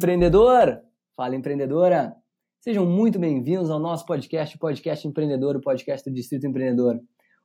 empreendedor! Fala, empreendedora! Sejam muito bem-vindos ao nosso podcast, Podcast Empreendedor, o podcast do Distrito Empreendedor.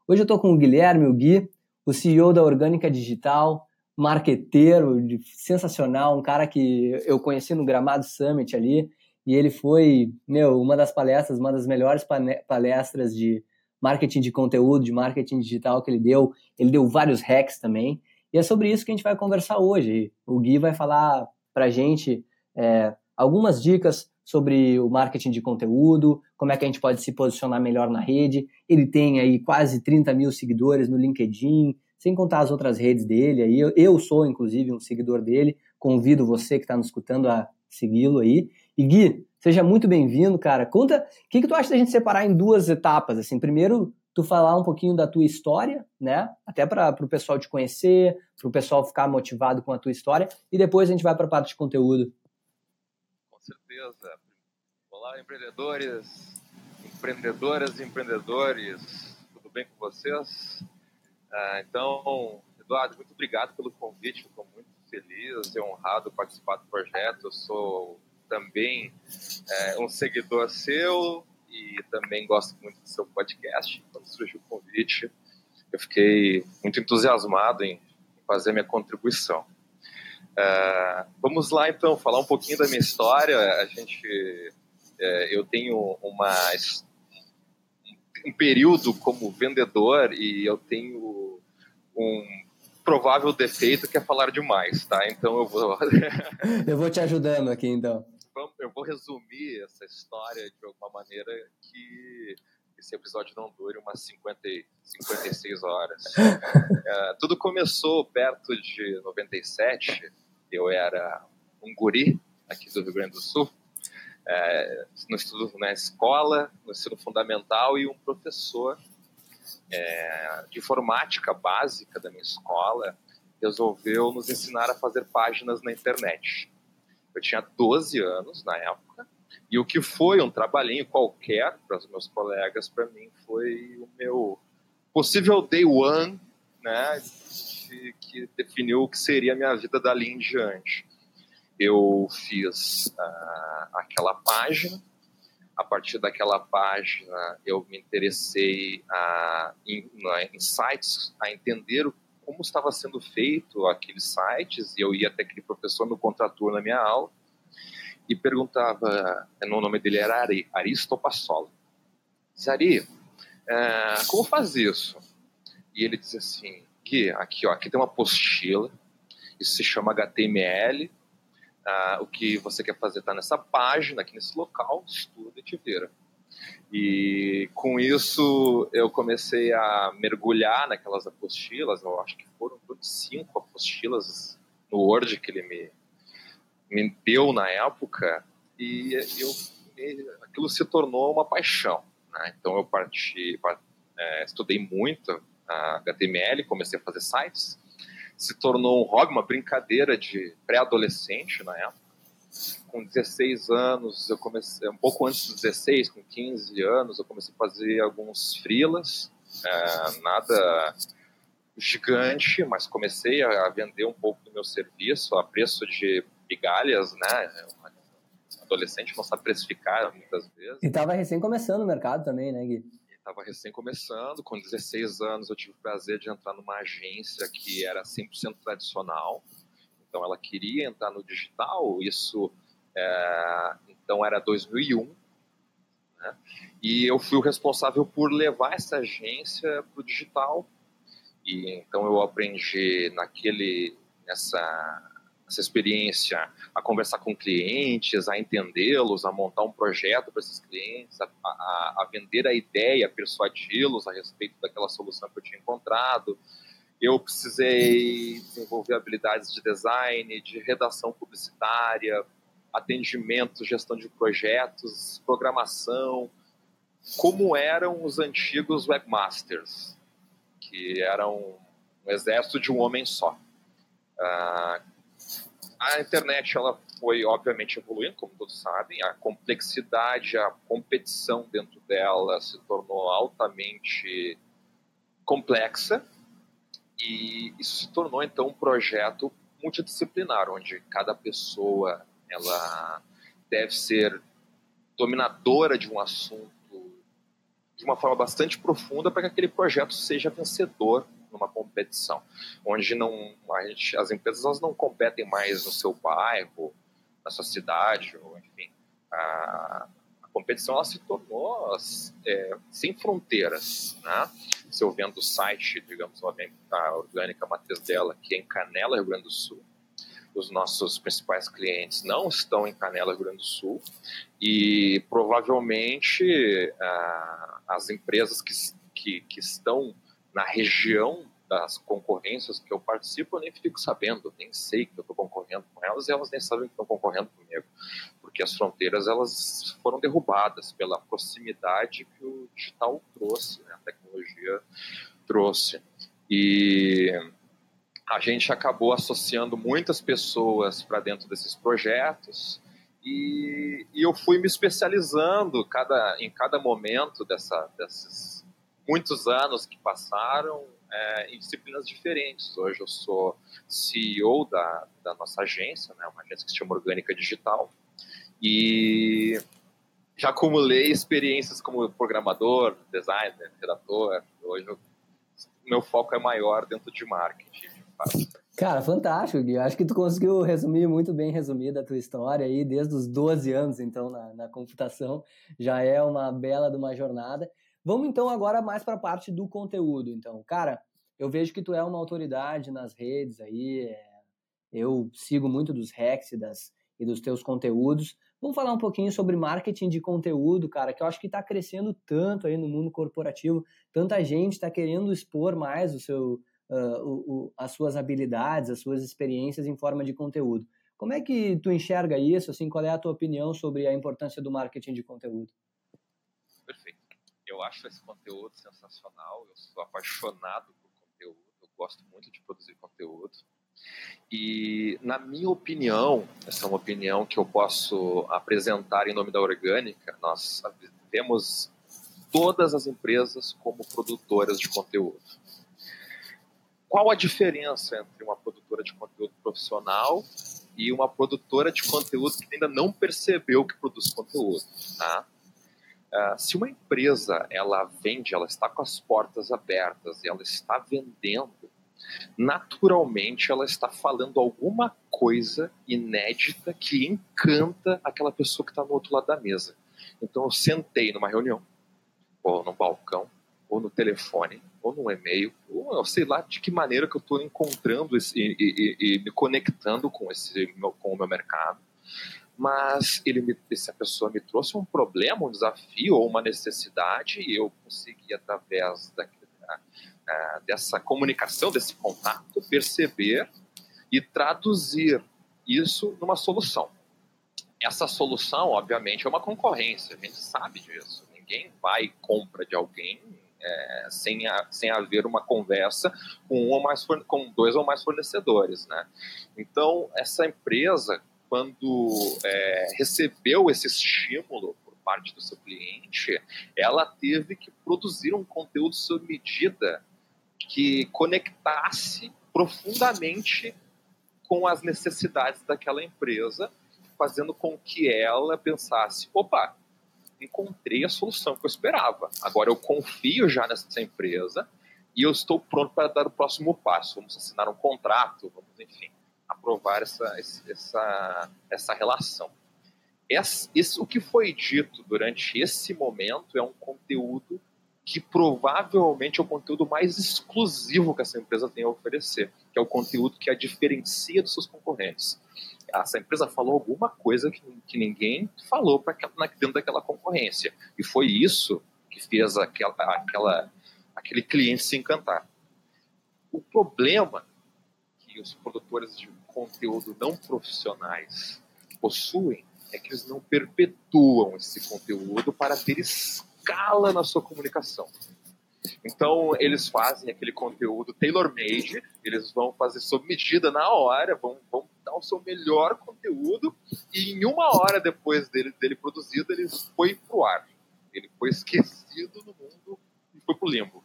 Hoje eu estou com o Guilherme, o Gui, o CEO da Orgânica Digital, marqueteiro sensacional, um cara que eu conheci no Gramado Summit ali, e ele foi, meu, uma das palestras, uma das melhores palestras de marketing de conteúdo, de marketing digital que ele deu. Ele deu vários hacks também. E é sobre isso que a gente vai conversar hoje. O Gui vai falar para gente é, algumas dicas sobre o marketing de conteúdo, como é que a gente pode se posicionar melhor na rede. Ele tem aí quase 30 mil seguidores no LinkedIn, sem contar as outras redes dele. Aí eu, eu sou, inclusive, um seguidor dele. Convido você que está nos escutando a segui-lo aí. E Gui, seja muito bem-vindo, cara. Conta, o que, que tu acha da gente separar em duas etapas? Assim, primeiro, tu falar um pouquinho da tua história, né? Até para o pessoal te conhecer, para o pessoal ficar motivado com a tua história, e depois a gente vai para a parte de conteúdo. Certeza. Olá, empreendedores, empreendedoras e empreendedores, tudo bem com vocês? Ah, então, Eduardo, muito obrigado pelo convite, estou muito feliz e honrado participar do projeto. Eu sou também é, um seguidor seu, e também gosto muito do seu podcast. Quando surgiu o convite, eu fiquei muito entusiasmado em fazer minha contribuição. Uh, vamos lá então falar um pouquinho da minha história. A gente, uh, eu tenho uma um período como vendedor e eu tenho um provável defeito que é falar demais, tá? Então eu vou eu vou te ajudando aqui então eu vou resumir essa história de alguma maneira que esse episódio não dure umas 50, 56 horas. é, tudo começou perto de 97. Eu era um guri aqui do Rio Grande do Sul, é, no estudo na escola, no ensino fundamental e um professor é, de informática básica da minha escola resolveu nos ensinar a fazer páginas na internet. Eu tinha 12 anos na época, e o que foi um trabalhinho qualquer para os meus colegas, para mim foi o meu possível day one, né, que definiu o que seria a minha vida dali em diante. Eu fiz uh, aquela página, a partir daquela página eu me interessei a, em, em sites, a entender como estava sendo feito aqueles sites, e eu ia até aquele professor no contrator na minha aula, e perguntava, o nome dele era Ari, Aristopassola. Disse, Ari, é, como faz isso? E ele dizia assim, aqui, ó, aqui tem uma apostila, isso se chama HTML, ah, o que você quer fazer está nessa página, aqui nesse local, estuda e te vira. E com isso eu comecei a mergulhar naquelas apostilas, eu acho que foram cinco apostilas no Word que ele me, me deu na época, e eu, aquilo se tornou uma paixão. Né? Então eu parti, é, estudei muito a HTML, comecei a fazer sites, se tornou um hobby, uma brincadeira de pré-adolescente na época com 16 anos, eu comecei, um pouco antes dos 16, com 15 anos, eu comecei a fazer alguns freelas, é, nada gigante, mas comecei a vender um pouco do meu serviço a preço de migalhas, né? adolescente não sabe precificar muitas vezes. E estava recém começando o mercado também, né, Gui? Estava recém começando, com 16 anos eu tive o prazer de entrar numa agência que era 100% tradicional, então ela queria entrar no digital, isso é, então era 2001, né? e eu fui o responsável por levar essa agência para o digital. E então eu aprendi naquele nessa essa experiência a conversar com clientes, a entendê-los, a montar um projeto para esses clientes, a, a, a vender a ideia, persuadi-los a respeito daquela solução que eu tinha encontrado, eu precisei desenvolver habilidades de design, de redação publicitária, atendimento, gestão de projetos, programação, como eram os antigos webmasters, que eram um exército de um homem só. Uh, a internet ela foi obviamente evoluindo, como todos sabem, a complexidade, a competição dentro dela se tornou altamente complexa. E isso se tornou então um projeto multidisciplinar, onde cada pessoa ela deve ser dominadora de um assunto de uma forma bastante profunda para que aquele projeto seja vencedor numa competição, onde não gente, as empresas elas não competem mais no seu bairro, na sua cidade, ou enfim, a, a competição ela se tornou é, sem fronteiras, né? Se eu vendo o site, digamos, a orgânica matriz dela, que é em Canela, Rio Grande do Sul, os nossos principais clientes não estão em Canela, Rio Grande do Sul, e provavelmente ah, as empresas que, que, que, estão na região das concorrências que eu participo, eu nem fico sabendo, nem sei que eu estou concorrendo com elas e elas nem sabem que estão concorrendo comigo, porque as fronteiras elas foram derrubadas pela proximidade que o digital trouxe, né? a tecnologia trouxe. E a gente acabou associando muitas pessoas para dentro desses projetos e, e, eu fui me especializando cada, em cada momento dessa, desses muitos anos que passaram é, em disciplinas diferentes. Hoje eu sou CEO da, da nossa agência, né, uma agência que se chama Orgânica Digital, e já acumulei experiências como programador, designer, redator. Hoje o meu foco é maior dentro de marketing. Cara, fantástico, Gui. Acho que tu conseguiu resumir muito bem resumida a tua história aí, desde os 12 anos, então, na, na computação. Já é uma bela de uma jornada. Vamos, então, agora mais para a parte do conteúdo. Então, cara, eu vejo que tu é uma autoridade nas redes aí. É... Eu sigo muito dos hacks e, das, e dos teus conteúdos. Vamos falar um pouquinho sobre marketing de conteúdo, cara, que eu acho que está crescendo tanto aí no mundo corporativo. Tanta gente está querendo expor mais o seu uh, o, o, as suas habilidades, as suas experiências em forma de conteúdo. Como é que tu enxerga isso? Assim, qual é a tua opinião sobre a importância do marketing de conteúdo? Eu acho esse conteúdo sensacional. Eu sou apaixonado por conteúdo. Eu gosto muito de produzir conteúdo. E, na minha opinião, essa é uma opinião que eu posso apresentar em nome da Orgânica, nós vemos todas as empresas como produtoras de conteúdo qual a diferença entre uma produtora de conteúdo profissional e uma produtora de conteúdo que ainda não percebeu que produz conteúdo, tá? Uh, se uma empresa ela vende, ela está com as portas abertas, ela está vendendo, naturalmente ela está falando alguma coisa inédita que encanta aquela pessoa que está no outro lado da mesa. Então eu sentei numa reunião, ou num balcão, ou no telefone, ou no e-mail, ou sei lá de que maneira que eu estou encontrando esse, e, e, e, me conectando com, esse, com o meu mercado. Mas ele me, essa pessoa me trouxe um problema, um desafio ou uma necessidade, e eu consegui, através da, dessa comunicação, desse contato, perceber e traduzir isso numa solução. Essa solução, obviamente, é uma concorrência, a gente sabe disso. Ninguém vai e compra de alguém é, sem, a, sem haver uma conversa com, um ou mais, com dois ou mais fornecedores. Né? Então, essa empresa, quando é, recebeu esse estímulo por parte do seu cliente, ela teve que produzir um conteúdo sob medida que conectasse profundamente com as necessidades daquela empresa, fazendo com que ela pensasse: opa, encontrei a solução que eu esperava. Agora eu confio já nessa empresa e eu estou pronto para dar o próximo passo. Vamos assinar um contrato, vamos, enfim, aprovar essa, essa, essa relação. Esse, o que foi dito durante esse momento é um conteúdo que provavelmente é o conteúdo mais exclusivo que essa empresa tem a oferecer, que é o conteúdo que a diferencia dos seus concorrentes essa empresa falou alguma coisa que, que ninguém falou para dentro daquela concorrência. E foi isso que fez aquela, aquela, aquele cliente se encantar. O problema que os produtores de conteúdo não profissionais possuem é que eles não perpetuam esse conteúdo para ter escala na sua comunicação. Então, eles fazem aquele conteúdo tailor-made, eles vão fazer sob medida na hora, vão, vão dar o seu melhor conteúdo e em uma hora depois dele, dele produzido, ele foi pro ar. Ele foi esquecido no mundo e foi pro limbo.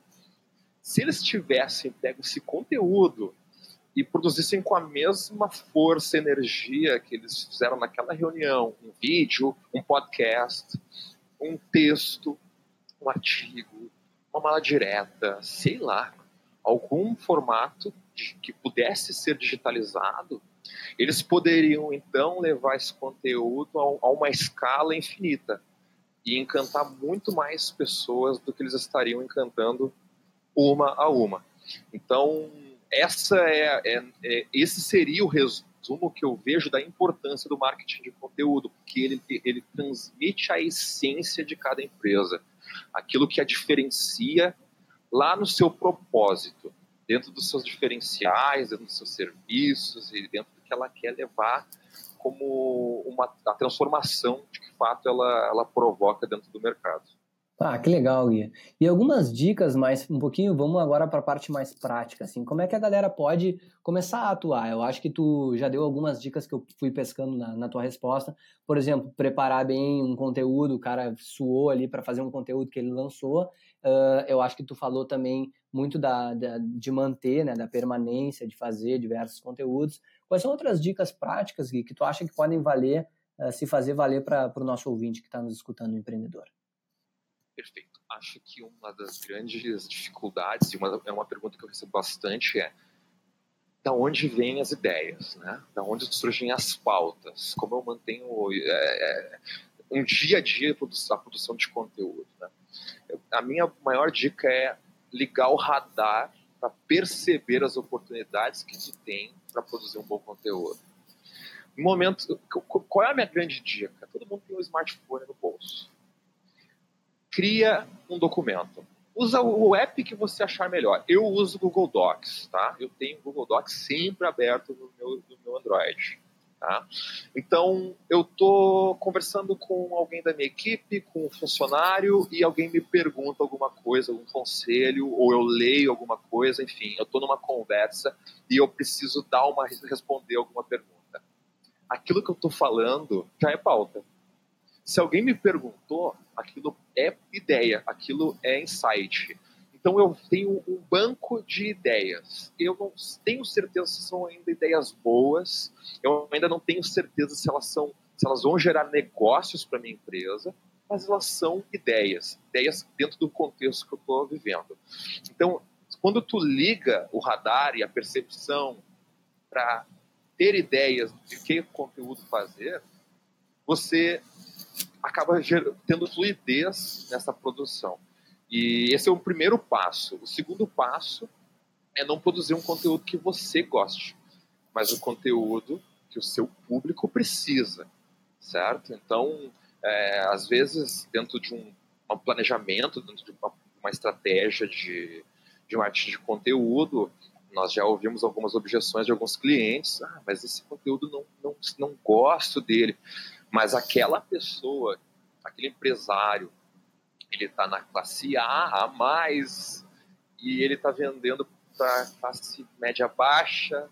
Se eles tivessem pego esse conteúdo e produzissem com a mesma força e energia que eles fizeram naquela reunião, um vídeo, um podcast, um texto, um artigo, uma mala direta, sei lá, algum formato de, que pudesse ser digitalizado, eles poderiam então levar esse conteúdo a, a uma escala infinita e encantar muito mais pessoas do que eles estariam encantando uma a uma. Então, essa é, é, é, esse seria o resumo que eu vejo da importância do marketing de conteúdo, porque ele, ele transmite a essência de cada empresa, aquilo que a diferencia lá no seu propósito, dentro dos seus diferenciais, dentro dos seus serviços e dentro do que ela quer levar como uma a transformação de que fato ela, ela provoca dentro do mercado. Ah, que legal, Gui. E algumas dicas mais, um pouquinho, vamos agora para a parte mais prática, assim, como é que a galera pode começar a atuar? Eu acho que tu já deu algumas dicas que eu fui pescando na, na tua resposta. Por exemplo, preparar bem um conteúdo, o cara suou ali para fazer um conteúdo que ele lançou. Uh, eu acho que tu falou também muito da, da, de manter, né, da permanência, de fazer diversos conteúdos. Quais são outras dicas práticas, Gui, que tu acha que podem valer, uh, se fazer valer para o nosso ouvinte que está nos escutando, empreendedor? Perfeito. Acho que uma das grandes dificuldades, e uma, é uma pergunta que eu recebo bastante, é da onde vêm as ideias, né? Da onde surgem as pautas? Como eu mantenho é, é um dia a dia a produção, de conteúdo, né? A minha maior dica é ligar o radar para perceber as oportunidades que tu tem para produzir um bom conteúdo. No momento, qual é a minha grande dica? Todo mundo tem um smartphone no bolso cria um documento. Usa o app que você achar melhor. Eu uso o Google Docs, tá? Eu tenho o Google Docs sempre aberto no meu, no meu Android. Tá? Então, eu estou conversando com alguém da minha equipe, com um funcionário, e alguém me pergunta alguma coisa, algum conselho, ou eu leio alguma coisa, enfim, eu estou numa conversa e eu preciso dar uma responder alguma pergunta. Aquilo que eu estou falando já é pauta. Se alguém me perguntou, aquilo é ideia, aquilo é insight. Então eu tenho um banco de ideias. Eu não tenho certeza se são ainda ideias boas. Eu ainda não tenho certeza se elas são, se elas vão gerar negócios para minha empresa, mas elas são ideias, ideias dentro do contexto que eu estou vivendo. Então, quando tu liga o radar e a percepção para ter ideias de que conteúdo fazer, você acaba tendo fluidez nessa produção. E esse é o primeiro passo. O segundo passo é não produzir um conteúdo que você goste, mas o conteúdo que o seu público precisa, certo? Então, é, às vezes, dentro de um, um planejamento, dentro de uma, uma estratégia de, de marketing de conteúdo, nós já ouvimos algumas objeções de alguns clientes. Ah, mas esse conteúdo não, não, não gosto dele. Mas aquela pessoa, aquele empresário, ele está na classe A, a mais, e ele está vendendo para classe média baixa,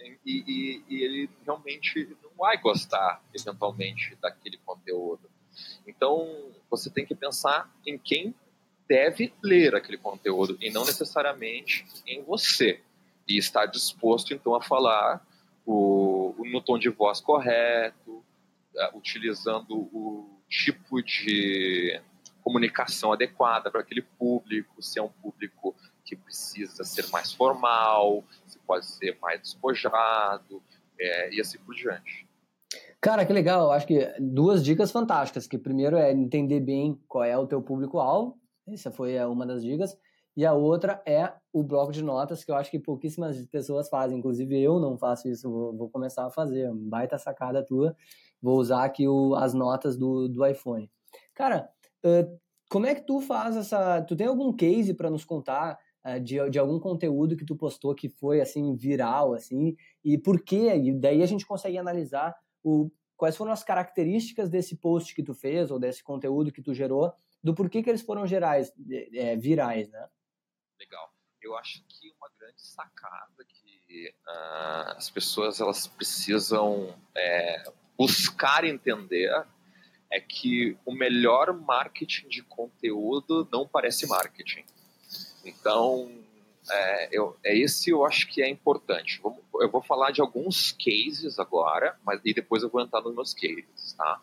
e, e, e, ele realmente não vai gostar, eventualmente, daquele conteúdo. Então, você tem que pensar em quem deve ler aquele conteúdo, e não necessariamente em você. E estar disposto, então, a falar o, no tom de voz correto, utilizando o tipo de comunicação adequada para aquele público, se é um público que precisa ser mais formal, se pode ser mais despojado, é, e assim por diante. Cara, que legal. Eu acho que duas dicas fantásticas. Que primeiro é entender bem qual é o teu público-alvo. Essa foi é, uma das dicas. E a outra é o bloco de notas, que eu acho que pouquíssimas pessoas fazem. Inclusive eu não faço isso, vou, vou começar a fazer. Baita sacada tua. Vou usar aqui o, as notas do, do iPhone. Cara, uh, como é que tu faz essa. Tu tem algum case para nos contar uh, de, de algum conteúdo que tu postou que foi assim viral, assim? E por quê? E daí a gente consegue analisar o, quais foram as características desse post que tu fez ou desse conteúdo que tu gerou, do porquê que eles foram gerais, é, virais, né? Legal. Eu acho que uma grande sacada que uh, as pessoas elas precisam é, buscar entender é que o melhor marketing de conteúdo não parece marketing. Então, é, eu, é esse eu acho que é importante. Eu vou falar de alguns cases agora, mas e depois eu vou entrar nos meus cases, tá?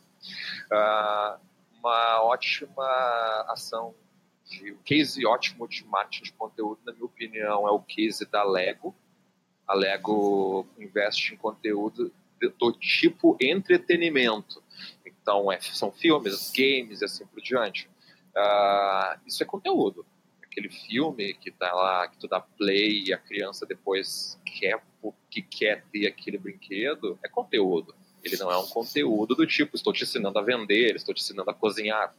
Uh, uma ótima ação de um case ótimo de marketing de conteúdo, na minha opinião, é o case da Lego. A Lego investe em conteúdo do tipo entretenimento. Então, é, são filmes, games e assim por diante. Uh, isso é conteúdo aquele filme que tá lá, que tu dá play e a criança depois quer que quer ter aquele brinquedo, é conteúdo. Ele não é um conteúdo do tipo, estou te ensinando a vender, estou te ensinando a cozinhar,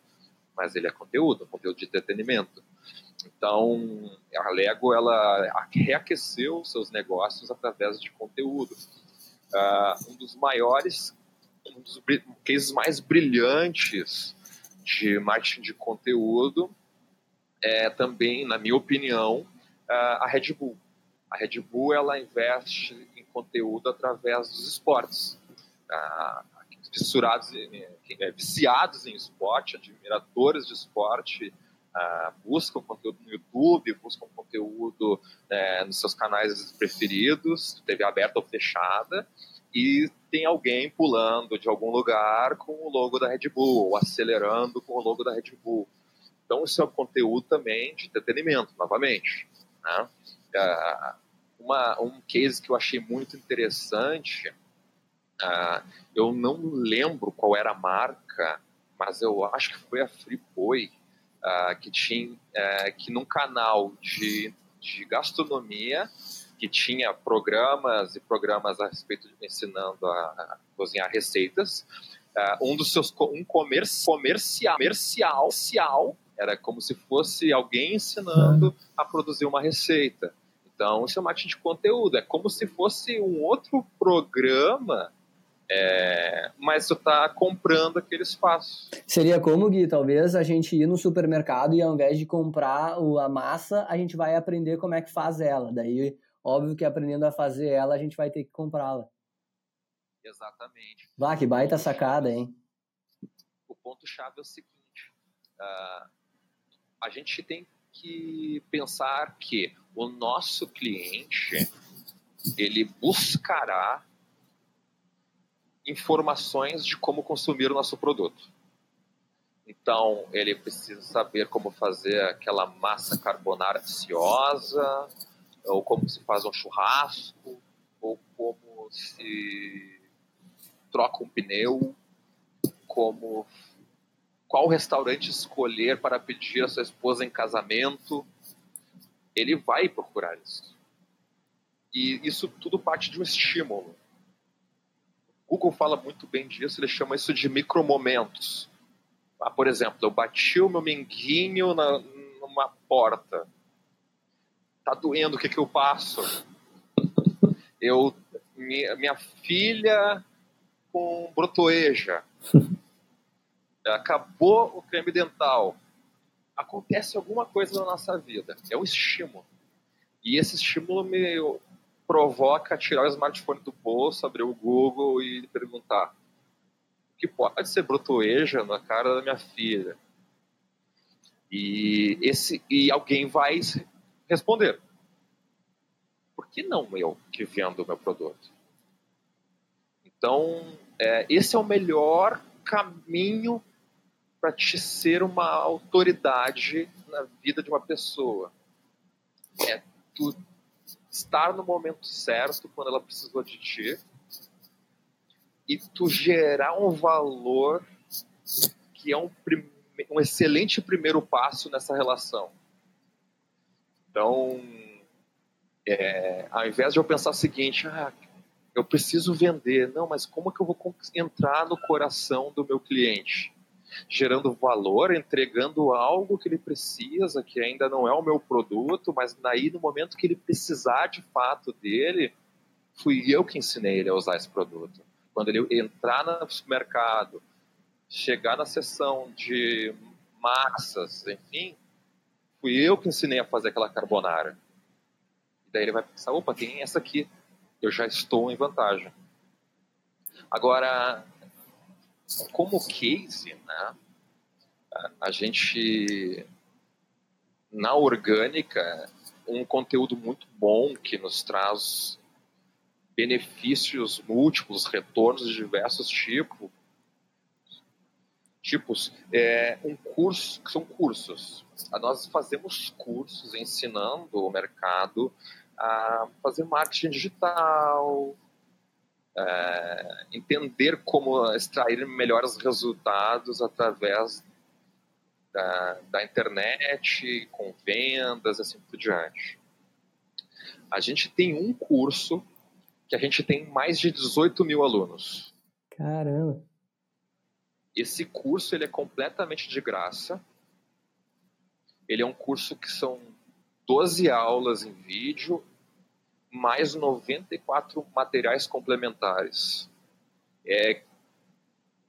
mas ele é conteúdo, conteúdo de entretenimento. Então, a Lego ela reaqueceu seus negócios através de conteúdo. Uh, um dos maiores, um dos cases mais brilhantes de marketing de conteúdo é também, na minha opinião, a Red Bull. A Red Bull ela investe em conteúdo através dos esportes. Fissurados, é, viciados em esporte, admiradores de esporte, buscam conteúdo no YouTube, buscam conteúdo é, nos seus canais preferidos, TV aberta ou fechada, e tem alguém pulando de algum lugar com o logo da Red Bull, ou acelerando com o logo da Red Bull. Então, isso é um conteúdo também de entretenimento, novamente. Né? Uh, uma, um case que eu achei muito interessante, uh, eu não lembro qual era a marca, mas eu acho que foi a Friboi, uh, que tinha que num canal de, de gastronomia que tinha programas e programas a respeito de ensinando a, a cozinhar receitas. Uh, um dos seus um comercial, comercial, comercial era como se fosse alguém ensinando a produzir uma receita. Então, isso é marketing de conteúdo. É como se fosse um outro programa, é, mas tu está comprando aquele espaço. Seria como, Gui, talvez a gente ir no supermercado e ao invés de comprar a massa, a gente vai aprender como é que faz ela. Daí, óbvio que aprendendo a fazer ela, a gente vai ter que comprá-la. Exatamente. Vá, que baita sacada, hein? O ponto-chave é o seguinte. Uh, a gente tem que pensar que o nosso cliente ele buscará informações de como consumir o nosso produto. Então, ele precisa saber como fazer aquela massa carbonara deliciosa, ou como se faz um churrasco, ou como se troca um pneu, como qual restaurante escolher para pedir a sua esposa em casamento, ele vai procurar isso. E isso tudo parte de um estímulo. Google fala muito bem disso, ele chama isso de micromomentos. Ah, por exemplo, eu bati o meu minguinho na, numa porta. Tá doendo, o que, que eu passo? Eu, minha, minha filha com brotoeja acabou o creme dental, acontece alguma coisa na nossa vida. É um estímulo. E esse estímulo me provoca tirar o smartphone do bolso, abrir o Google e perguntar o que pode ser brotoeja na cara da minha filha. E, esse, e alguém vai responder. Por que não eu que vendo o meu produto? Então, é, esse é o melhor caminho para te ser uma autoridade na vida de uma pessoa. É tu estar no momento certo quando ela precisou de ti e tu gerar um valor que é um, um excelente primeiro passo nessa relação. Então, é, ao invés de eu pensar o seguinte, ah, eu preciso vender, não, mas como é que eu vou entrar no coração do meu cliente? Gerando valor, entregando algo que ele precisa, que ainda não é o meu produto, mas daí no momento que ele precisar de fato dele, fui eu que ensinei ele a usar esse produto. Quando ele entrar no supermercado, chegar na seção de massas, enfim, fui eu que ensinei a fazer aquela carbonara. Daí ele vai pensar, opa, tem essa aqui, eu já estou em vantagem. Agora, como case, né, a gente na orgânica um conteúdo muito bom que nos traz benefícios múltiplos, retornos de diversos tipos. Tipos, é um curso, que são cursos. Nós fazemos cursos ensinando o mercado a fazer marketing digital, é, entender como extrair melhores resultados através da, da internet, com vendas, assim por diante. A gente tem um curso que a gente tem mais de 18 mil alunos. Caramba! Esse curso ele é completamente de graça. Ele é um curso que são 12 aulas em vídeo, mais 94 materiais complementares. É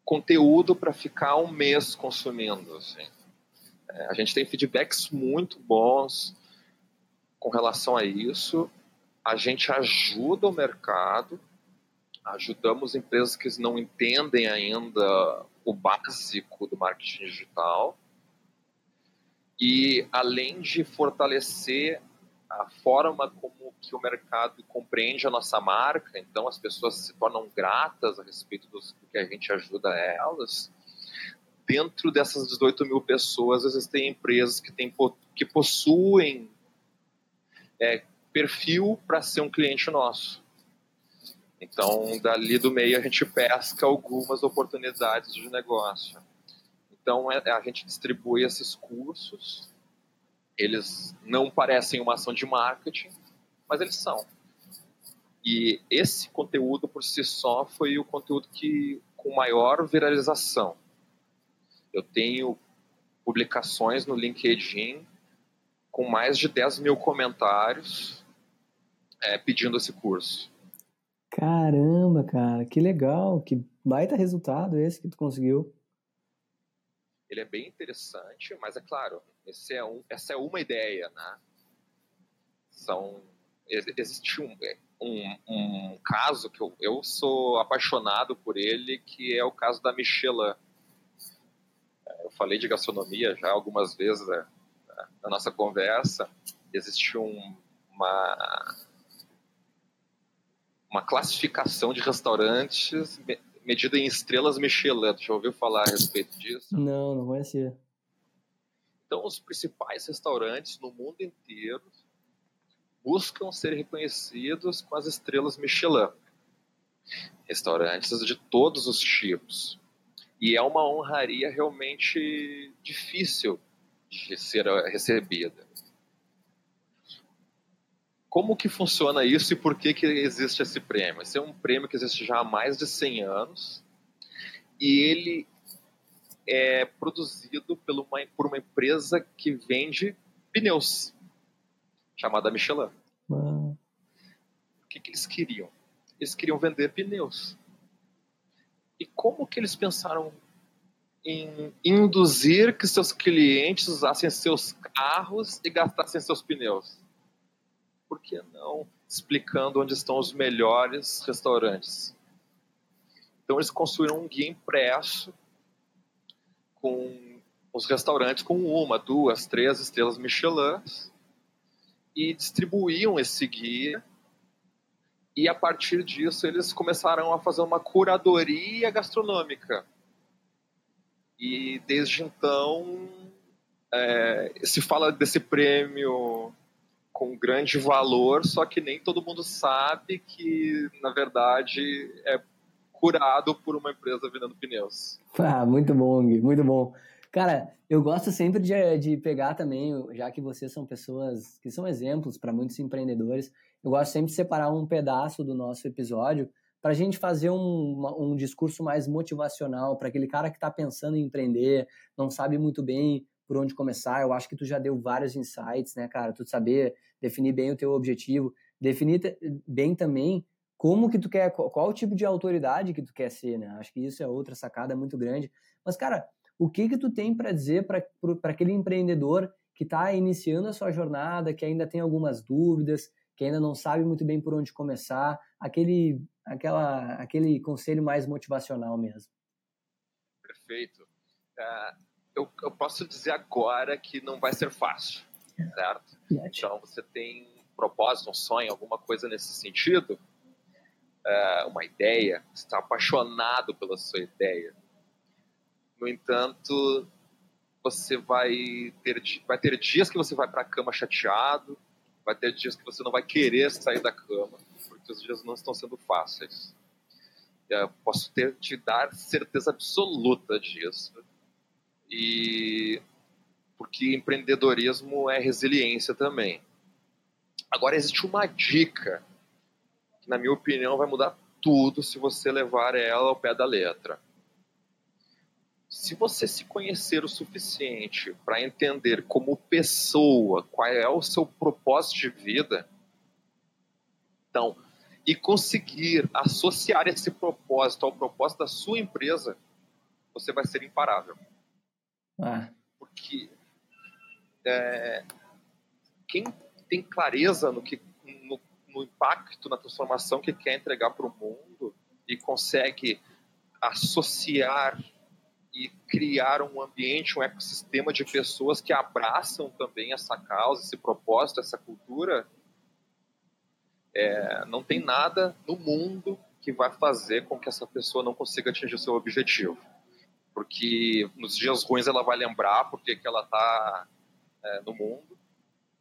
conteúdo para ficar um mês consumindo. Assim. É, a gente tem feedbacks muito bons com relação a isso a gente ajuda o mercado, ajudamos empresas que não entendem ainda o básico do marketing digital. E além de fortalecer a forma como que o mercado compreende a nossa marca, então as pessoas se tornam gratas a respeito do que a gente ajuda elas. Dentro dessas 18 mil pessoas, existem empresas que, têm, que possuem é, perfil para ser um cliente nosso. Então, dali do meio, a gente pesca algumas oportunidades de negócio. Então, é, a gente distribui esses cursos. Eles não parecem uma ação de marketing, mas eles são. E esse conteúdo, por si só, foi o conteúdo que com maior viralização. Eu tenho publicações no LinkedIn com mais de 10 mil comentários é, pedindo esse curso. Caramba, cara, que legal, que baita resultado esse que tu conseguiu. Ele é bem interessante, mas é claro, esse é um, essa é uma ideia, né? São, existe um, um, um caso que eu, eu sou apaixonado por ele, que é o caso da Michelin. É, eu falei de gastronomia já algumas vezes né, na nossa conversa. Existe um, uma uma classificação de restaurantes medida em estrelas Michelin. Já ouviu falar a respeito disso? Não, não conhecia. Então, os principais restaurantes no mundo inteiro buscam ser reconhecidos com as estrelas Michelin. Restaurantes de todos os tipos. E é uma honraria realmente difícil de ser recebida. Como que funciona isso e por que, que existe esse prêmio? Esse é um prêmio que existe já há mais de 100 anos e ele é produzido por uma empresa que vende pneus, chamada Michelin. O que, que eles queriam? Eles queriam vender pneus. E como que eles pensaram em induzir que seus clientes usassem seus carros e gastassem seus pneus? por que não explicando onde estão os melhores restaurantes? Então eles construíram um guia impresso com os restaurantes com uma, duas, três estrelas Michelin e distribuíam esse guia. E a partir disso eles começaram a fazer uma curadoria gastronômica. E desde então é, se fala desse prêmio com grande valor, só que nem todo mundo sabe que, na verdade, é curado por uma empresa vendendo pneus. Ah, muito bom, Gui, muito bom. Cara, eu gosto sempre de, de pegar também, já que vocês são pessoas que são exemplos para muitos empreendedores, eu gosto sempre de separar um pedaço do nosso episódio para a gente fazer um, um discurso mais motivacional para aquele cara que está pensando em empreender, não sabe muito bem por onde começar. Eu acho que tu já deu vários insights, né, cara? Tu saber definir bem o teu objetivo, definir bem também como que tu quer, qual, o tipo de autoridade que tu quer ser, né? Acho que isso é outra sacada muito grande. Mas, cara, o que que tu tem para dizer para aquele empreendedor que está iniciando a sua jornada, que ainda tem algumas dúvidas, que ainda não sabe muito bem por onde começar, aquele, aquela, aquele conselho mais motivacional mesmo? Perfeito. Uh, eu, eu posso dizer agora que não vai ser fácil. certo? Então você tem um propósito, um sonho, alguma coisa nesse sentido, é, uma ideia, está apaixonado pela sua ideia. No entanto, você vai ter, vai ter dias que você vai para a cama chateado, vai ter dias que você não vai querer sair da cama, porque os dias não estão sendo fáceis. Eu posso ter, te dar certeza absoluta disso. E porque empreendedorismo é resiliência também. Agora existe uma dica que, na minha opinião, vai mudar tudo se você levar ela ao pé da letra. Se você se conhecer o suficiente para entender como pessoa qual é o seu propósito de vida, então, e conseguir associar esse propósito ao propósito da sua empresa, você vai ser imparável. Ah. Porque é, quem tem clareza no, que, no, no impacto, na transformação que quer entregar para o mundo e consegue associar e criar um ambiente, um ecossistema de pessoas que abraçam também essa causa, esse propósito, essa cultura, é, não tem nada no mundo que vai fazer com que essa pessoa não consiga atingir seu objetivo. Porque nos dias ruins ela vai lembrar porque que ela está é, no mundo,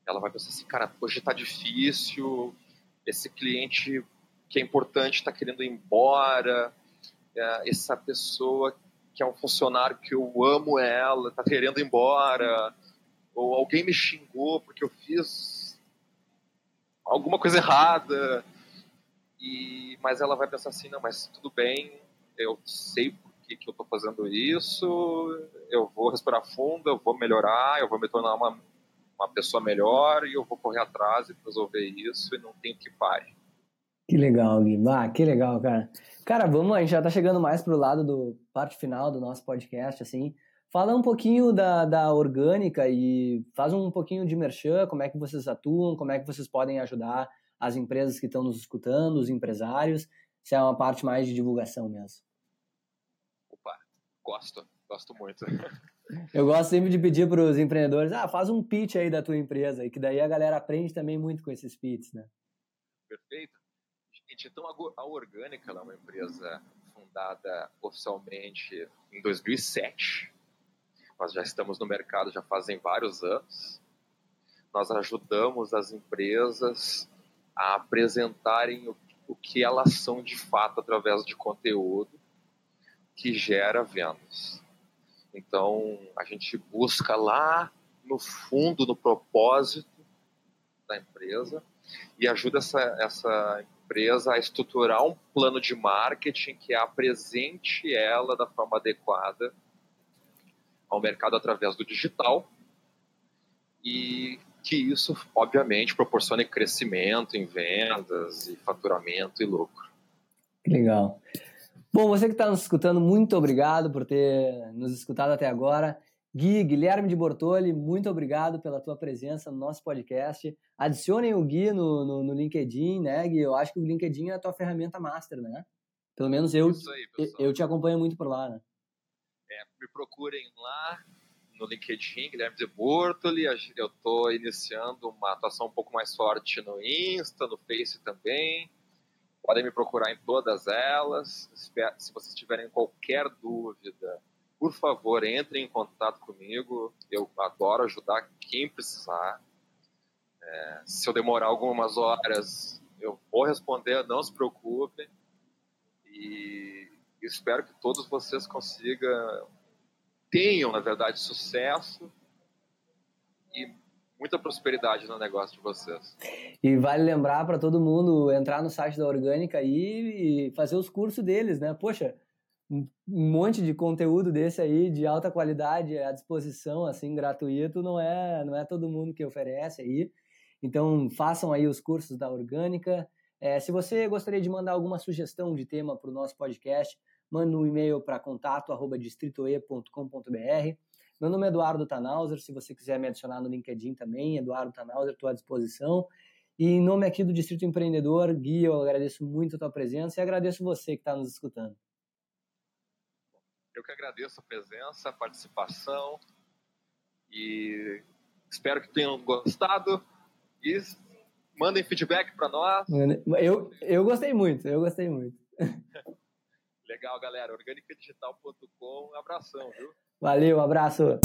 ela vai pensar assim, cara, hoje está difícil, esse cliente que é importante está querendo ir embora, é, essa pessoa que é um funcionário que eu amo ela, tá querendo ir embora, ou alguém me xingou porque eu fiz alguma coisa errada. E mas ela vai pensar assim, não, mas tudo bem, eu sei por que, que eu estou fazendo isso, eu vou respirar fundo, eu vou melhorar, eu vou me tornar uma, uma pessoa melhor e eu vou correr atrás e resolver isso e não tem que pare. Que legal, Gui. Ah, que legal, cara. Cara, vamos, a gente já tá chegando mais pro lado do parte final do nosso podcast, assim. Fala um pouquinho da, da orgânica e faz um pouquinho de merchan, como é que vocês atuam, como é que vocês podem ajudar as empresas que estão nos escutando, os empresários, se é uma parte mais de divulgação mesmo. Opa, gosto, gosto muito. Eu gosto sempre de pedir para os empreendedores, ah, faz um pitch aí da tua empresa, e que daí a galera aprende também muito com esses pitches, né? Perfeito. Então a Orgânica é uma empresa fundada oficialmente em 2007. Nós já estamos no mercado já fazem vários anos. Nós ajudamos as empresas a apresentarem o, o que elas são de fato através de conteúdo que gera vendas. Então, a gente busca lá no fundo, no propósito da empresa e ajuda essa, essa empresa a estruturar um plano de marketing que apresente ela da forma adequada ao mercado através do digital e que isso, obviamente, proporcione crescimento em vendas e faturamento e lucro. Legal. Bom, você que está nos escutando, muito obrigado por ter nos escutado até agora. Gui, Guilherme de Bortoli, muito obrigado pela tua presença no nosso podcast. Adicionem o Gui no, no, no, LinkedIn, né, Gui? Eu acho que o LinkedIn é a tua ferramenta master, né? Pelo menos eu, aí, eu te acompanho muito por lá, né? É, me procurem lá no LinkedIn, Guilherme de Bortoli. Eu estou iniciando uma atuação um pouco mais forte no Insta, no Face também. Podem me procurar em todas elas. Se vocês tiverem qualquer dúvida, por favor, entrem em contato comigo. Eu adoro ajudar quem precisar. É, se eu demorar algumas horas, eu vou responder, não se preocupem. E espero que todos vocês consigam, tenham, na verdade, sucesso e muita prosperidade no negócio de vocês. E vale lembrar para todo mundo entrar no site da Orgânica e fazer os cursos deles, né? Poxa, um monte de conteúdo desse aí de alta qualidade à disposição, assim, gratuito, não é, não é todo mundo que oferece aí. Então, façam aí os cursos da Orgânica. É, se você gostaria de mandar alguma sugestão de tema para o nosso podcast, mande um e-mail para contato@distritoe.com.br. Meu nome é Eduardo Tanauser, se você quiser me adicionar no LinkedIn também, Eduardo Tanauser, estou à disposição. E em nome aqui do Distrito Empreendedor, Gui, eu agradeço muito a tua presença e agradeço você que está nos escutando. Eu que agradeço a presença, a participação e Espero que tenham gostado e mandem feedback para nós. Eu, eu gostei muito, eu gostei muito. Legal, galera. Organicadigital.com. Um abração, viu? Valeu, um abraço.